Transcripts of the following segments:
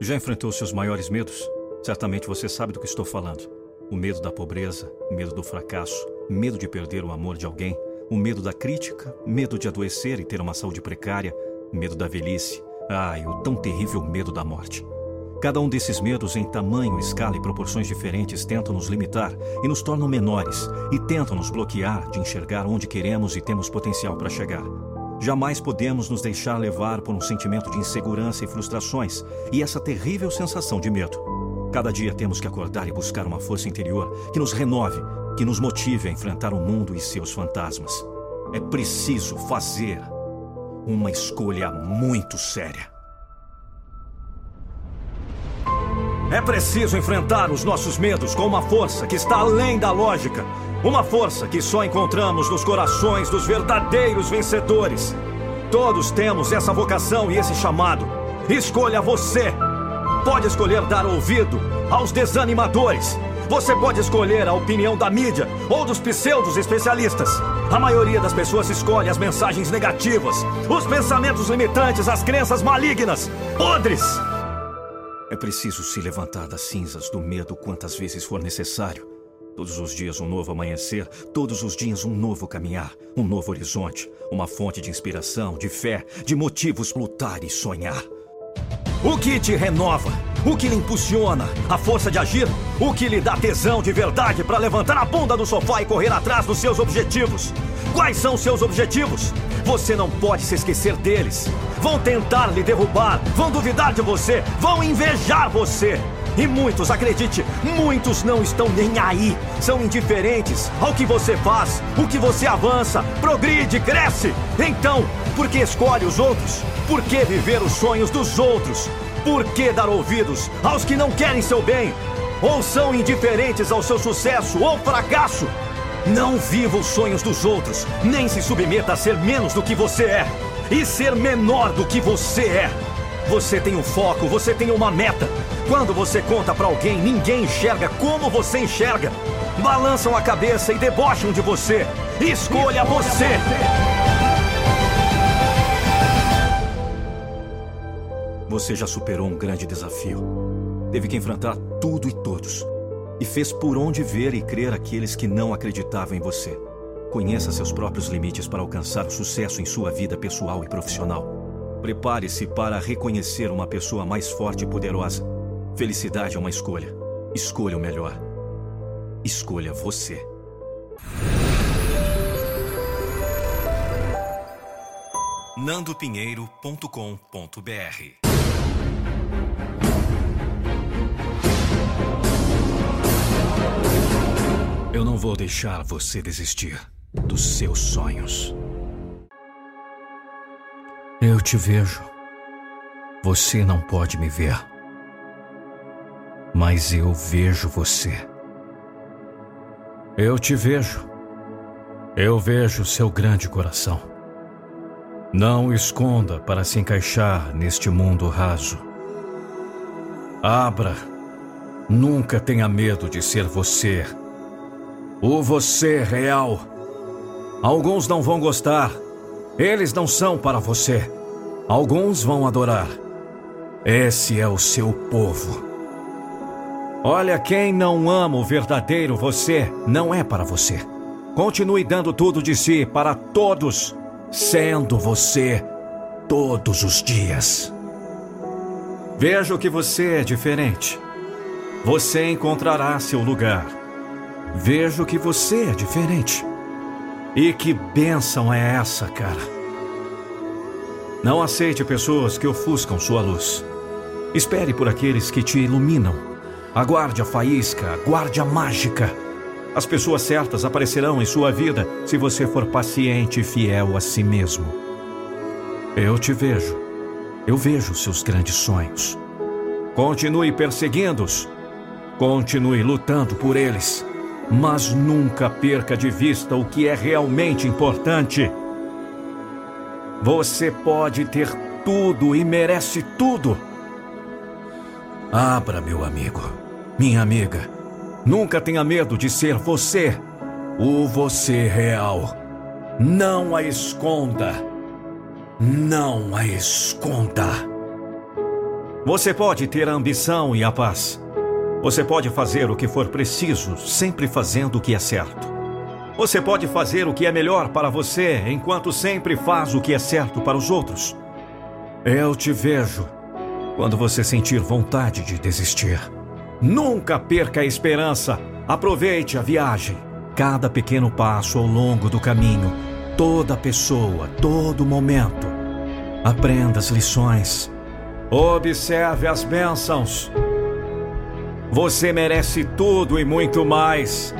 Já enfrentou seus maiores medos? Certamente você sabe do que estou falando. O medo da pobreza, medo do fracasso, medo de perder o amor de alguém, o medo da crítica, medo de adoecer e ter uma saúde precária, medo da velhice. E o tão terrível medo da morte. Cada um desses medos, em tamanho, escala e proporções diferentes, tentam nos limitar e nos tornam menores e tentam nos bloquear de enxergar onde queremos e temos potencial para chegar. Jamais podemos nos deixar levar por um sentimento de insegurança e frustrações e essa terrível sensação de medo. Cada dia temos que acordar e buscar uma força interior que nos renove, que nos motive a enfrentar o mundo e seus fantasmas. É preciso fazer uma escolha muito séria. É preciso enfrentar os nossos medos com uma força que está além da lógica. Uma força que só encontramos nos corações dos verdadeiros vencedores. Todos temos essa vocação e esse chamado. Escolha você! Pode escolher dar ouvido aos desanimadores. Você pode escolher a opinião da mídia ou dos pseudos especialistas. A maioria das pessoas escolhe as mensagens negativas, os pensamentos limitantes, as crenças malignas, podres. É preciso se levantar das cinzas do medo quantas vezes for necessário. Todos os dias um novo amanhecer, todos os dias um novo caminhar, um novo horizonte, uma fonte de inspiração, de fé, de motivos lutar e sonhar. O que te renova? O que lhe impulsiona? A força de agir? O que lhe dá tesão de verdade para levantar a bunda do sofá e correr atrás dos seus objetivos? Quais são seus objetivos? Você não pode se esquecer deles. Vão tentar lhe derrubar, vão duvidar de você, vão invejar você. E muitos, acredite, muitos não estão nem aí. São indiferentes ao que você faz, o que você avança, progride, cresce. Então, por que escolhe os outros? Por que viver os sonhos dos outros? Por que dar ouvidos aos que não querem seu bem? Ou são indiferentes ao seu sucesso ou fracasso? Não viva os sonhos dos outros, nem se submeta a ser menos do que você é e ser menor do que você é. Você tem um foco, você tem uma meta. Quando você conta para alguém, ninguém enxerga como você enxerga. Balançam a cabeça e debocham de você. Escolha você. Você já superou um grande desafio. Teve que enfrentar tudo e todos. E fez por onde ver e crer aqueles que não acreditavam em você. Conheça seus próprios limites para alcançar o sucesso em sua vida pessoal e profissional. Prepare-se para reconhecer uma pessoa mais forte e poderosa. Felicidade é uma escolha. Escolha o melhor. Escolha você. nandopinheiro.com.br Eu não vou deixar você desistir dos seus sonhos. Eu te vejo. Você não pode me ver. Mas eu vejo você. Eu te vejo. Eu vejo seu grande coração. Não esconda para se encaixar neste mundo raso. Abra. Nunca tenha medo de ser você. O você real. Alguns não vão gostar. Eles não são para você. Alguns vão adorar. Esse é o seu povo. Olha, quem não ama o verdadeiro você não é para você. Continue dando tudo de si para todos, sendo você todos os dias. Vejo que você é diferente. Você encontrará seu lugar. Vejo que você é diferente. E que bênção é essa, cara? Não aceite pessoas que ofuscam sua luz. Espere por aqueles que te iluminam. Aguarde a faísca, aguarde a mágica. As pessoas certas aparecerão em sua vida se você for paciente e fiel a si mesmo. Eu te vejo. Eu vejo seus grandes sonhos. Continue perseguindo-os. Continue lutando por eles. Mas nunca perca de vista o que é realmente importante. Você pode ter tudo e merece tudo. Abra, meu amigo, minha amiga. Nunca tenha medo de ser você, o você real. Não a esconda. Não a esconda. Você pode ter a ambição e a paz. Você pode fazer o que for preciso, sempre fazendo o que é certo. Você pode fazer o que é melhor para você, enquanto sempre faz o que é certo para os outros. Eu te vejo quando você sentir vontade de desistir. Nunca perca a esperança. Aproveite a viagem. Cada pequeno passo ao longo do caminho, toda pessoa, todo momento. Aprenda as lições. Observe as bênçãos. Você merece tudo e muito mais.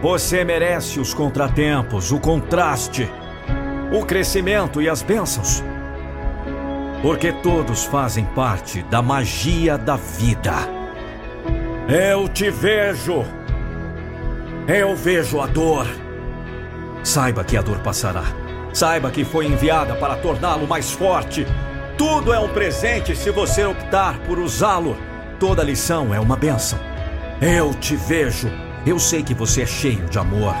Você merece os contratempos, o contraste, o crescimento e as bênçãos. Porque todos fazem parte da magia da vida. Eu te vejo. Eu vejo a dor. Saiba que a dor passará. Saiba que foi enviada para torná-lo mais forte. Tudo é um presente se você optar por usá-lo. Toda lição é uma benção. Eu te vejo. Eu sei que você é cheio de amor.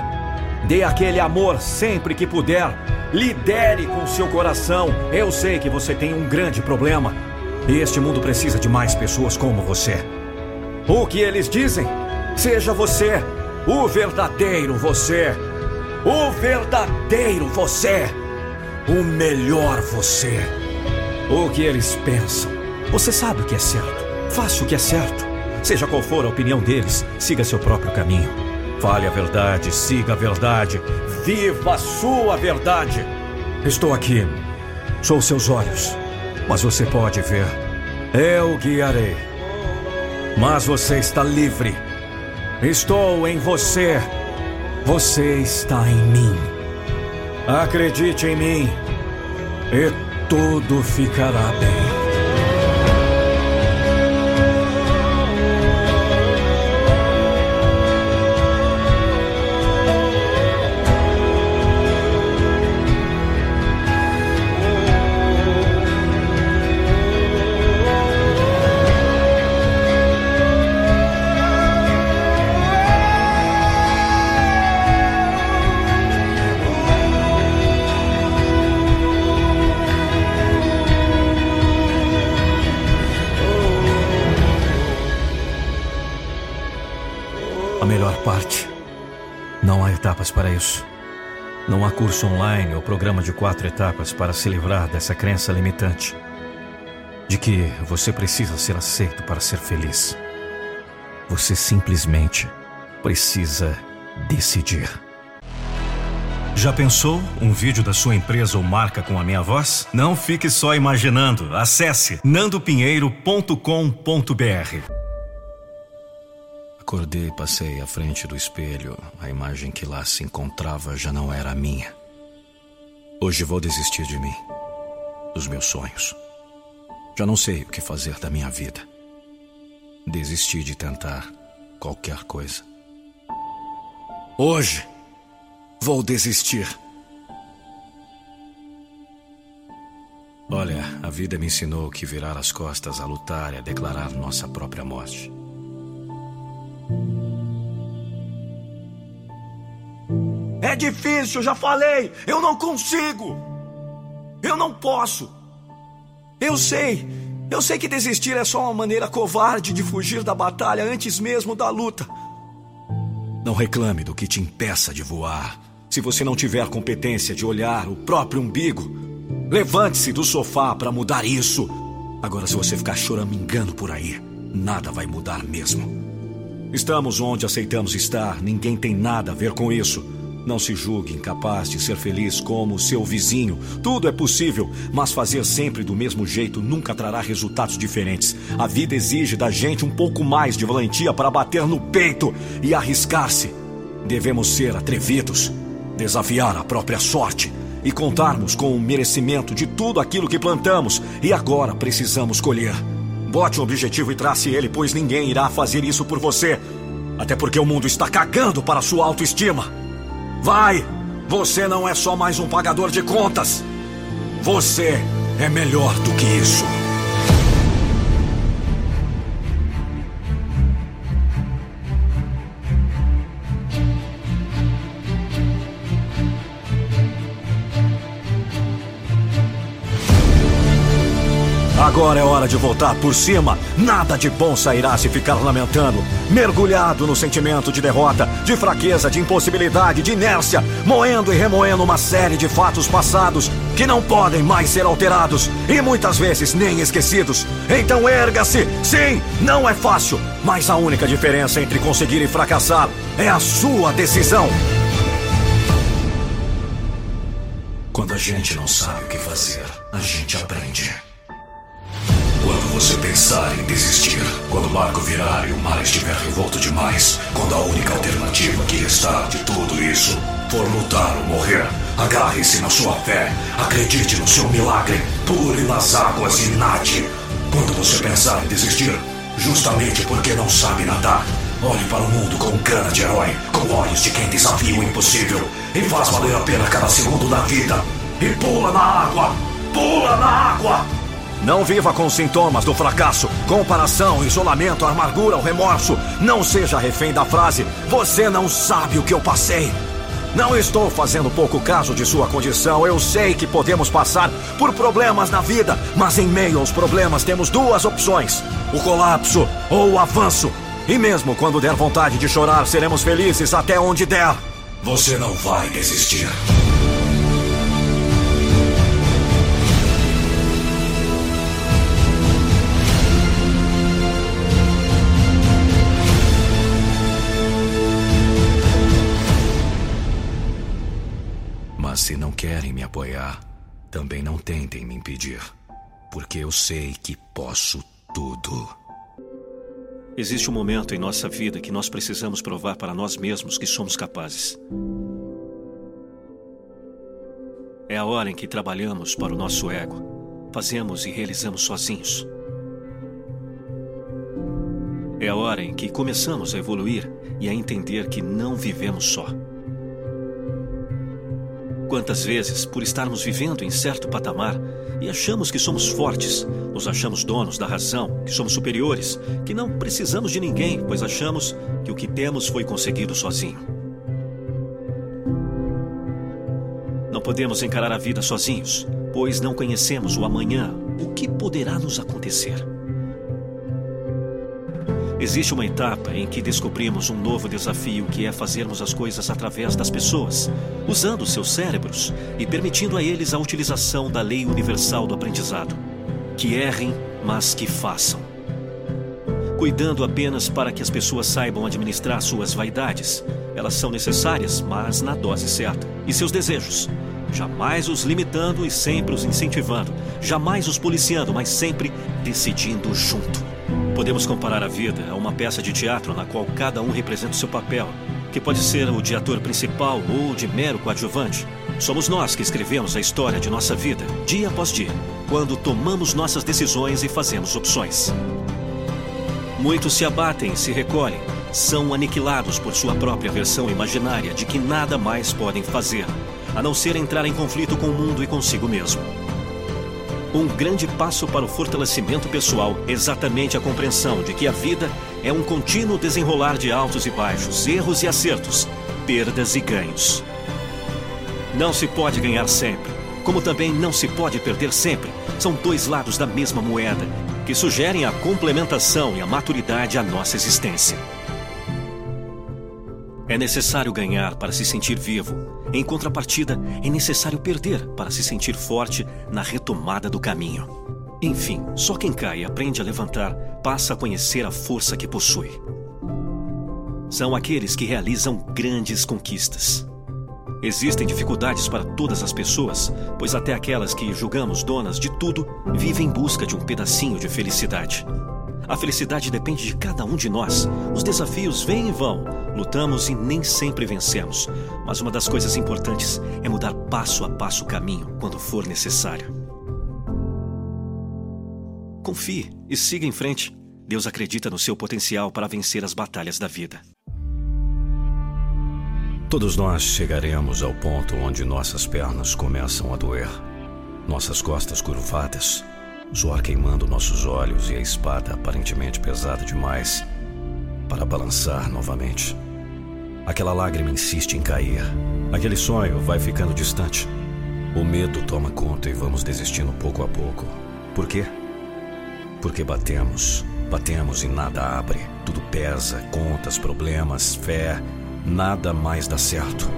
Dê aquele amor sempre que puder. Lidere com seu coração. Eu sei que você tem um grande problema. Este mundo precisa de mais pessoas como você. O que eles dizem? Seja você. O verdadeiro você. O verdadeiro você. O melhor você. O que eles pensam. Você sabe o que é certo. Faça o que é certo. Seja qual for a opinião deles, siga seu próprio caminho. Fale a verdade, siga a verdade. Viva a sua verdade. Estou aqui. Sou seus olhos. Mas você pode ver. Eu guiarei. Mas você está livre. Estou em você. Você está em mim. Acredite em mim. E tudo ficará bem. Etapas para isso. Não há curso online ou programa de quatro etapas para se livrar dessa crença limitante de que você precisa ser aceito para ser feliz. Você simplesmente precisa decidir. Já pensou um vídeo da sua empresa ou marca com a minha voz? Não fique só imaginando. Acesse nandopinheiro.com.br. Acordei e passei à frente do espelho. A imagem que lá se encontrava já não era a minha. Hoje vou desistir de mim, dos meus sonhos. Já não sei o que fazer da minha vida. Desisti de tentar qualquer coisa. Hoje vou desistir. Olha, a vida me ensinou que virar as costas a lutar é declarar nossa própria morte. Difícil, já falei. Eu não consigo. Eu não posso. Eu sei. Eu sei que desistir é só uma maneira covarde de fugir da batalha antes mesmo da luta. Não reclame do que te impeça de voar. Se você não tiver competência de olhar o próprio umbigo, levante-se do sofá para mudar isso. Agora, se você ficar choramingando por aí, nada vai mudar mesmo. Estamos onde aceitamos estar, ninguém tem nada a ver com isso. Não se julgue incapaz de ser feliz como seu vizinho. Tudo é possível, mas fazer sempre do mesmo jeito nunca trará resultados diferentes. A vida exige da gente um pouco mais de valentia para bater no peito e arriscar-se. Devemos ser atrevidos, desafiar a própria sorte e contarmos com o merecimento de tudo aquilo que plantamos e agora precisamos colher. Bote um objetivo e trace ele, pois ninguém irá fazer isso por você. Até porque o mundo está cagando para sua autoestima. Vai! Você não é só mais um pagador de contas. Você é melhor do que isso. Agora é hora de voltar por cima. Nada de bom sairá se ficar lamentando. Mergulhado no sentimento de derrota, de fraqueza, de impossibilidade, de inércia, moendo e remoendo uma série de fatos passados que não podem mais ser alterados e muitas vezes nem esquecidos. Então erga-se! Sim, não é fácil, mas a única diferença entre conseguir e fracassar é a sua decisão. Quando a gente não sabe o que fazer, a gente aprende. Você pensar em desistir, quando o barco virar e o mar estiver revolto demais, quando a única alternativa que restar de tudo isso for lutar ou morrer, agarre-se na sua fé, acredite no seu milagre, pule nas águas e nade. Quando você pensar em desistir, justamente porque não sabe nadar, olhe para o mundo com cana de herói, com olhos de quem desafia o impossível e faz valer a pena cada segundo da vida. E pula na água! Pula na água! Não viva com sintomas do fracasso, comparação, isolamento, amargura ou remorso. Não seja refém da frase: Você não sabe o que eu passei. Não estou fazendo pouco caso de sua condição. Eu sei que podemos passar por problemas na vida, mas em meio aos problemas temos duas opções: o colapso ou o avanço. E mesmo quando der vontade de chorar, seremos felizes até onde der. Você não vai desistir. Apoiar, também não tentem me impedir. Porque eu sei que posso tudo. Existe um momento em nossa vida que nós precisamos provar para nós mesmos que somos capazes. É a hora em que trabalhamos para o nosso ego, fazemos e realizamos sozinhos. É a hora em que começamos a evoluir e a entender que não vivemos só. Quantas vezes, por estarmos vivendo em certo patamar e achamos que somos fortes, nos achamos donos da razão, que somos superiores, que não precisamos de ninguém, pois achamos que o que temos foi conseguido sozinho. Não podemos encarar a vida sozinhos, pois não conhecemos o amanhã, o que poderá nos acontecer. Existe uma etapa em que descobrimos um novo desafio que é fazermos as coisas através das pessoas, usando seus cérebros e permitindo a eles a utilização da lei universal do aprendizado. Que errem, mas que façam. Cuidando apenas para que as pessoas saibam administrar suas vaidades. Elas são necessárias, mas na dose certa. E seus desejos. Jamais os limitando e sempre os incentivando. Jamais os policiando, mas sempre decidindo junto. Podemos comparar a vida a uma peça de teatro na qual cada um representa o seu papel, que pode ser o de ator principal ou de mero coadjuvante. Somos nós que escrevemos a história de nossa vida, dia após dia, quando tomamos nossas decisões e fazemos opções. Muitos se abatem, se recolhem, são aniquilados por sua própria versão imaginária de que nada mais podem fazer, a não ser entrar em conflito com o mundo e consigo mesmo. Um grande passo para o fortalecimento pessoal, exatamente a compreensão de que a vida é um contínuo desenrolar de altos e baixos, erros e acertos, perdas e ganhos. Não se pode ganhar sempre, como também não se pode perder sempre. São dois lados da mesma moeda que sugerem a complementação e a maturidade à nossa existência. É necessário ganhar para se sentir vivo. Em contrapartida, é necessário perder para se sentir forte na retomada do caminho. Enfim, só quem cai e aprende a levantar passa a conhecer a força que possui. São aqueles que realizam grandes conquistas. Existem dificuldades para todas as pessoas, pois até aquelas que julgamos donas de tudo vivem em busca de um pedacinho de felicidade. A felicidade depende de cada um de nós. Os desafios vêm e vão. Lutamos e nem sempre vencemos. Mas uma das coisas importantes é mudar passo a passo o caminho quando for necessário. Confie e siga em frente. Deus acredita no seu potencial para vencer as batalhas da vida. Todos nós chegaremos ao ponto onde nossas pernas começam a doer, nossas costas curvadas suor queimando nossos olhos e a espada aparentemente pesada demais para balançar novamente. Aquela lágrima insiste em cair. Aquele sonho vai ficando distante. O medo toma conta e vamos desistindo pouco a pouco. Por quê? Porque batemos, batemos e nada abre. Tudo pesa, contas, problemas, fé, nada mais dá certo.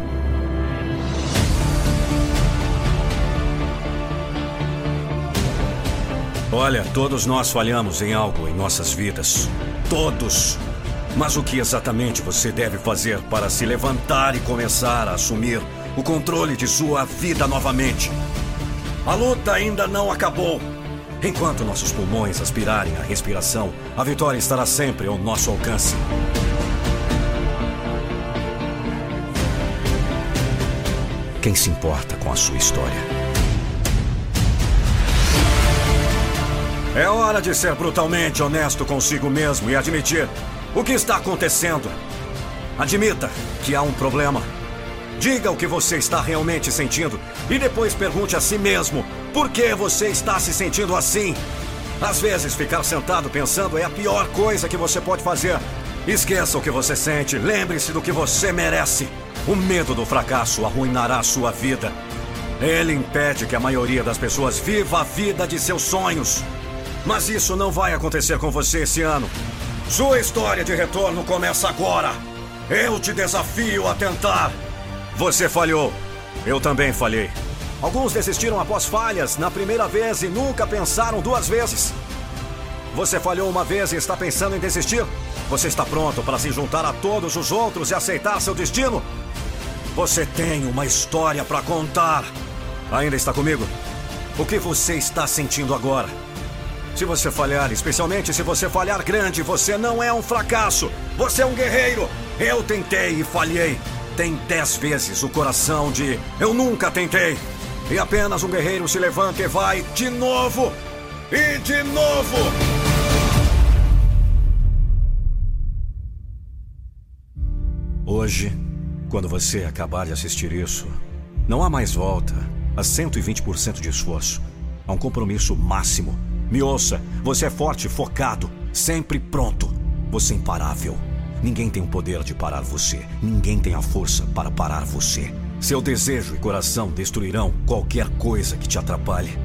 Olha, todos nós falhamos em algo em nossas vidas. Todos. Mas o que exatamente você deve fazer para se levantar e começar a assumir o controle de sua vida novamente? A luta ainda não acabou. Enquanto nossos pulmões aspirarem a respiração, a vitória estará sempre ao nosso alcance. Quem se importa com a sua história? É hora de ser brutalmente honesto consigo mesmo e admitir o que está acontecendo. Admita que há um problema. Diga o que você está realmente sentindo e depois pergunte a si mesmo por que você está se sentindo assim. Às vezes, ficar sentado pensando é a pior coisa que você pode fazer. Esqueça o que você sente, lembre-se do que você merece. O medo do fracasso arruinará sua vida. Ele impede que a maioria das pessoas viva a vida de seus sonhos. Mas isso não vai acontecer com você esse ano. Sua história de retorno começa agora. Eu te desafio a tentar. Você falhou. Eu também falhei. Alguns desistiram após falhas na primeira vez e nunca pensaram duas vezes. Você falhou uma vez e está pensando em desistir? Você está pronto para se juntar a todos os outros e aceitar seu destino? Você tem uma história para contar. Ainda está comigo? O que você está sentindo agora? Se você falhar, especialmente se você falhar grande, você não é um fracasso. Você é um guerreiro. Eu tentei e falhei. Tem dez vezes o coração de eu nunca tentei. E apenas um guerreiro se levanta e vai de novo. E de novo. Hoje, quando você acabar de assistir isso, não há mais volta a 120% de esforço. Há um compromisso máximo me ouça, você é forte, focado, sempre pronto. Você é imparável. Ninguém tem o poder de parar você. Ninguém tem a força para parar você. Seu desejo e coração destruirão qualquer coisa que te atrapalhe.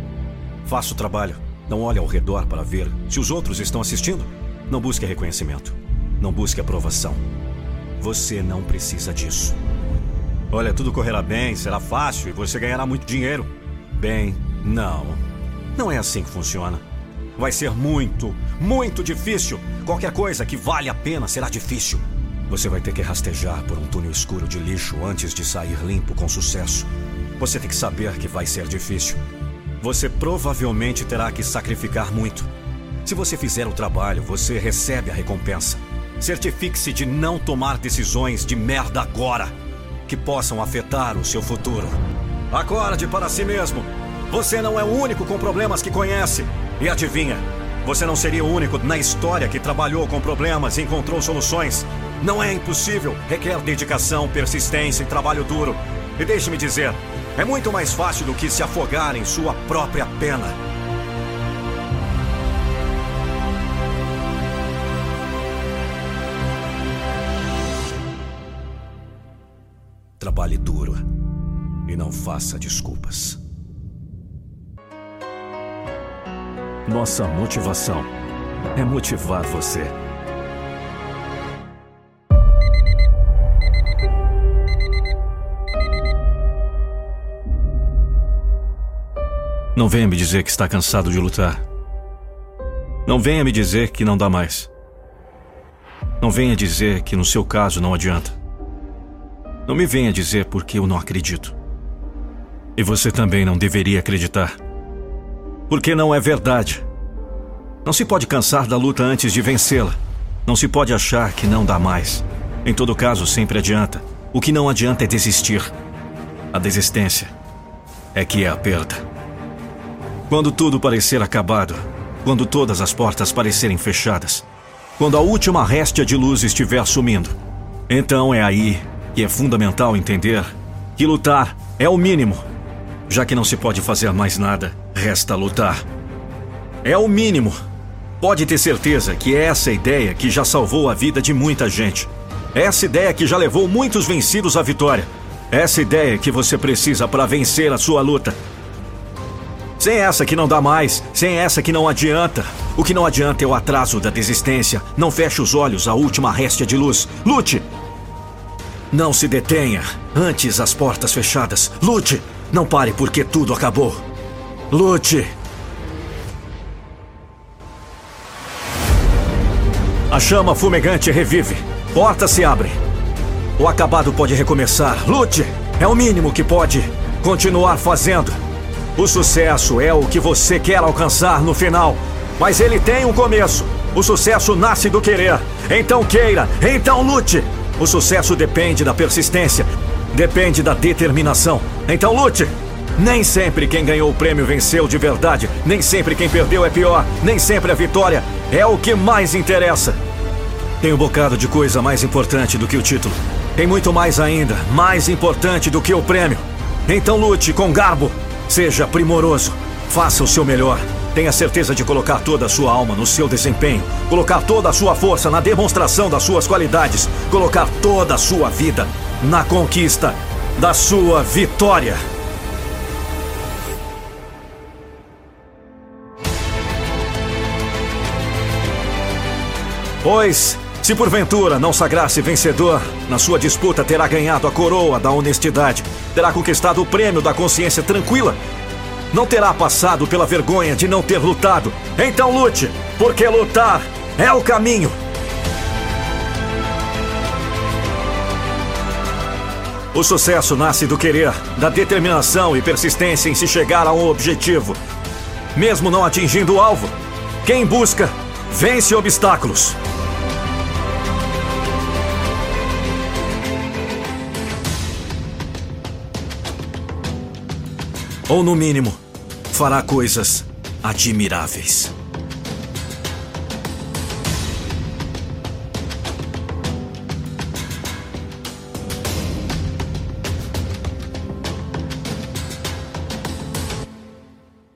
Faça o trabalho. Não olhe ao redor para ver se os outros estão assistindo. Não busque reconhecimento. Não busque aprovação. Você não precisa disso. Olha, tudo correrá bem, será fácil e você ganhará muito dinheiro. Bem, não. Não é assim que funciona. Vai ser muito, muito difícil. Qualquer coisa que vale a pena será difícil. Você vai ter que rastejar por um túnel escuro de lixo antes de sair limpo com sucesso. Você tem que saber que vai ser difícil. Você provavelmente terá que sacrificar muito. Se você fizer o trabalho, você recebe a recompensa. Certifique-se de não tomar decisões de merda agora que possam afetar o seu futuro. Acorde para si mesmo. Você não é o único com problemas que conhece. E adivinha? Você não seria o único na história que trabalhou com problemas e encontrou soluções. Não é impossível, requer dedicação, persistência e trabalho duro. E deixe-me dizer, é muito mais fácil do que se afogar em sua própria pena. Trabalhe duro e não faça desculpas. Nossa motivação é motivar você. Não venha me dizer que está cansado de lutar. Não venha me dizer que não dá mais. Não venha dizer que no seu caso não adianta. Não me venha dizer porque eu não acredito. E você também não deveria acreditar. Porque não é verdade. Não se pode cansar da luta antes de vencê-la. Não se pode achar que não dá mais. Em todo caso, sempre adianta. O que não adianta é desistir. A desistência é que é a perda. Quando tudo parecer acabado, quando todas as portas parecerem fechadas, quando a última réstia de luz estiver sumindo, então é aí que é fundamental entender que lutar é o mínimo já que não se pode fazer mais nada, resta lutar. É o mínimo. Pode ter certeza que é essa ideia que já salvou a vida de muita gente. Essa ideia que já levou muitos vencidos à vitória. Essa ideia que você precisa para vencer a sua luta. Sem essa que não dá mais, sem essa que não adianta. O que não adianta é o atraso da desistência. Não feche os olhos à última réstia de luz. Lute! Não se detenha. Antes as portas fechadas. Lute! Não pare porque tudo acabou. Lute! A chama fumegante revive. Portas se abrem. O acabado pode recomeçar. Lute! É o mínimo que pode continuar fazendo. O sucesso é o que você quer alcançar no final. Mas ele tem um começo. O sucesso nasce do querer. Então queira, então lute. O sucesso depende da persistência, depende da determinação. Então lute. Nem sempre quem ganhou o prêmio venceu de verdade. Nem sempre quem perdeu é pior. Nem sempre a vitória é o que mais interessa. Tem um bocado de coisa mais importante do que o título. Tem muito mais ainda, mais importante do que o prêmio. Então lute com garbo. Seja primoroso. Faça o seu melhor. Tenha certeza de colocar toda a sua alma no seu desempenho, colocar toda a sua força na demonstração das suas qualidades, colocar toda a sua vida na conquista da sua vitória. Pois, se porventura não sagrar-se vencedor, na sua disputa terá ganhado a coroa da honestidade, terá conquistado o prêmio da consciência tranquila, não terá passado pela vergonha de não ter lutado. Então lute, porque lutar é o caminho. O sucesso nasce do querer, da determinação e persistência em se chegar a um objetivo. Mesmo não atingindo o alvo, quem busca, vence obstáculos. Ou no mínimo, fará coisas admiráveis.